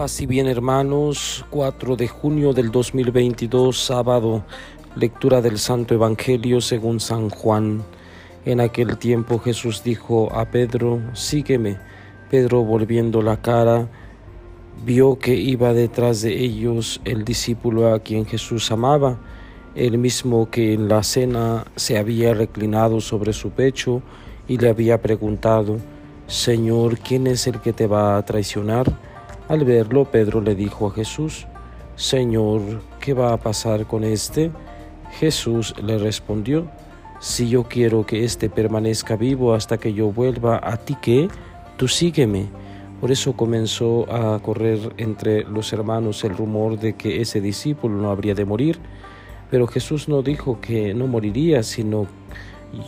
Paz y bien hermanos, 4 de junio del 2022, sábado, lectura del Santo Evangelio según San Juan. En aquel tiempo Jesús dijo a Pedro, sígueme. Pedro volviendo la cara, vio que iba detrás de ellos el discípulo a quien Jesús amaba, el mismo que en la cena se había reclinado sobre su pecho y le había preguntado, Señor, ¿quién es el que te va a traicionar? Al verlo, Pedro le dijo a Jesús, Señor, ¿qué va a pasar con este? Jesús le respondió, Si yo quiero que éste permanezca vivo hasta que yo vuelva a ti, ¿qué? Tú sígueme. Por eso comenzó a correr entre los hermanos el rumor de que ese discípulo no habría de morir. Pero Jesús no dijo que no moriría, sino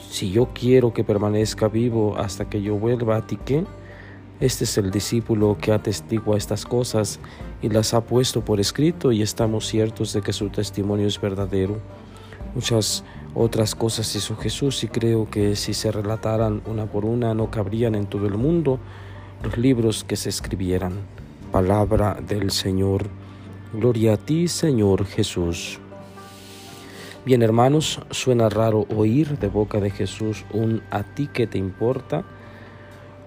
si yo quiero que permanezca vivo hasta que yo vuelva a ti, ¿qué? Este es el discípulo que atestigua estas cosas y las ha puesto por escrito y estamos ciertos de que su testimonio es verdadero. Muchas otras cosas hizo Jesús y creo que si se relataran una por una no cabrían en todo el mundo los libros que se escribieran. Palabra del Señor. Gloria a ti, Señor Jesús. Bien hermanos, suena raro oír de boca de Jesús un a ti que te importa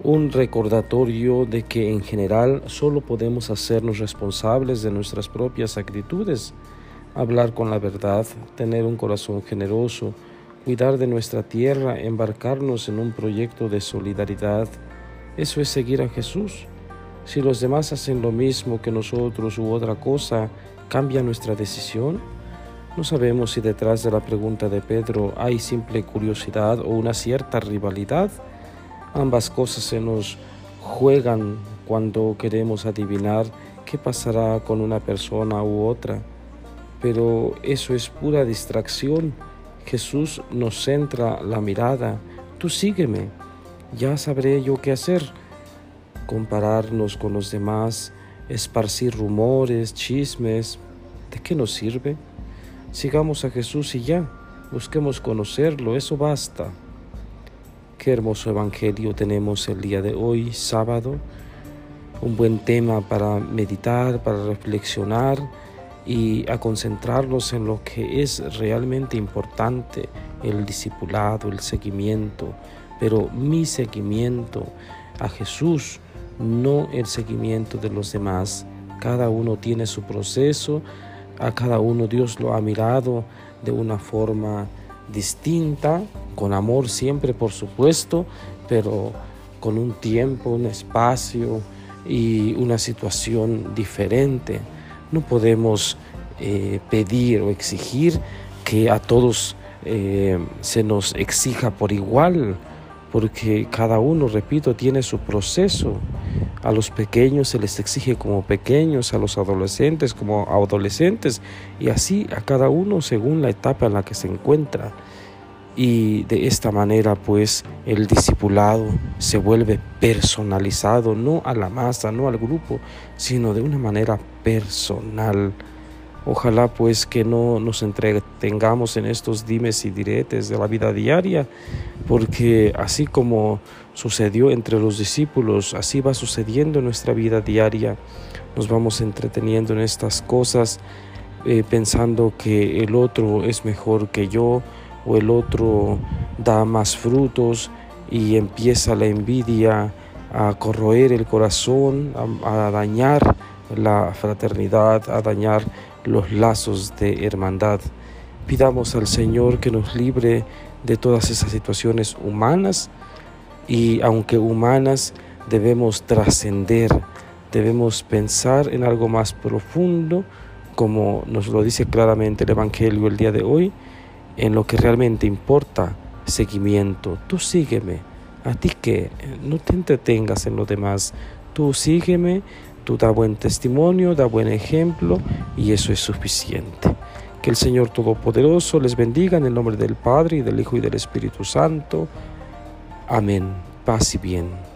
un recordatorio de que en general solo podemos hacernos responsables de nuestras propias actitudes, hablar con la verdad, tener un corazón generoso, cuidar de nuestra tierra, embarcarnos en un proyecto de solidaridad. Eso es seguir a Jesús. Si los demás hacen lo mismo que nosotros u otra cosa, ¿cambia nuestra decisión? No sabemos si detrás de la pregunta de Pedro hay simple curiosidad o una cierta rivalidad Ambas cosas se nos juegan cuando queremos adivinar qué pasará con una persona u otra. Pero eso es pura distracción. Jesús nos centra la mirada. Tú sígueme, ya sabré yo qué hacer. Compararnos con los demás, esparcir rumores, chismes, ¿de qué nos sirve? Sigamos a Jesús y ya, busquemos conocerlo, eso basta. Qué hermoso evangelio tenemos el día de hoy, sábado. Un buen tema para meditar, para reflexionar y a concentrarnos en lo que es realmente importante, el discipulado, el seguimiento, pero mi seguimiento a Jesús, no el seguimiento de los demás. Cada uno tiene su proceso, a cada uno Dios lo ha mirado de una forma distinta, con amor siempre por supuesto, pero con un tiempo, un espacio y una situación diferente. No podemos eh, pedir o exigir que a todos eh, se nos exija por igual, porque cada uno, repito, tiene su proceso. A los pequeños se les exige como pequeños, a los adolescentes como adolescentes, y así a cada uno según la etapa en la que se encuentra. Y de esta manera pues el discipulado se vuelve personalizado, no a la masa, no al grupo, sino de una manera personal. Ojalá pues que no nos entretengamos en estos dimes y diretes de la vida diaria, porque así como sucedió entre los discípulos, así va sucediendo en nuestra vida diaria. Nos vamos entreteniendo en estas cosas, eh, pensando que el otro es mejor que yo, o el otro da más frutos y empieza la envidia a corroer el corazón, a, dañar la fraternidad, a dañar los lazos de hermandad. Pidamos al Señor que nos libre de todas esas situaciones humanas y aunque humanas debemos trascender, debemos pensar en algo más profundo, como nos lo dice claramente el Evangelio el día de hoy, en lo que realmente importa, seguimiento. Tú sígueme. A ti que no te entretengas en lo demás. Tú sígueme, tú da buen testimonio, da buen ejemplo y eso es suficiente. Que el Señor Todopoderoso les bendiga en el nombre del Padre y del Hijo y del Espíritu Santo. Amén. Paz y bien.